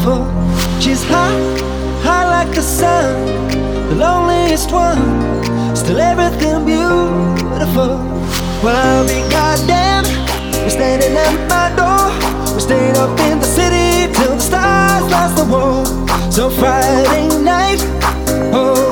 beautiful. She's hot, high like the sun, the loneliest one. Still everything beautiful. Well, I'll be goddamn. We're standing at my door. We stayed up in the city till the stars lost the war. So Friday night, oh.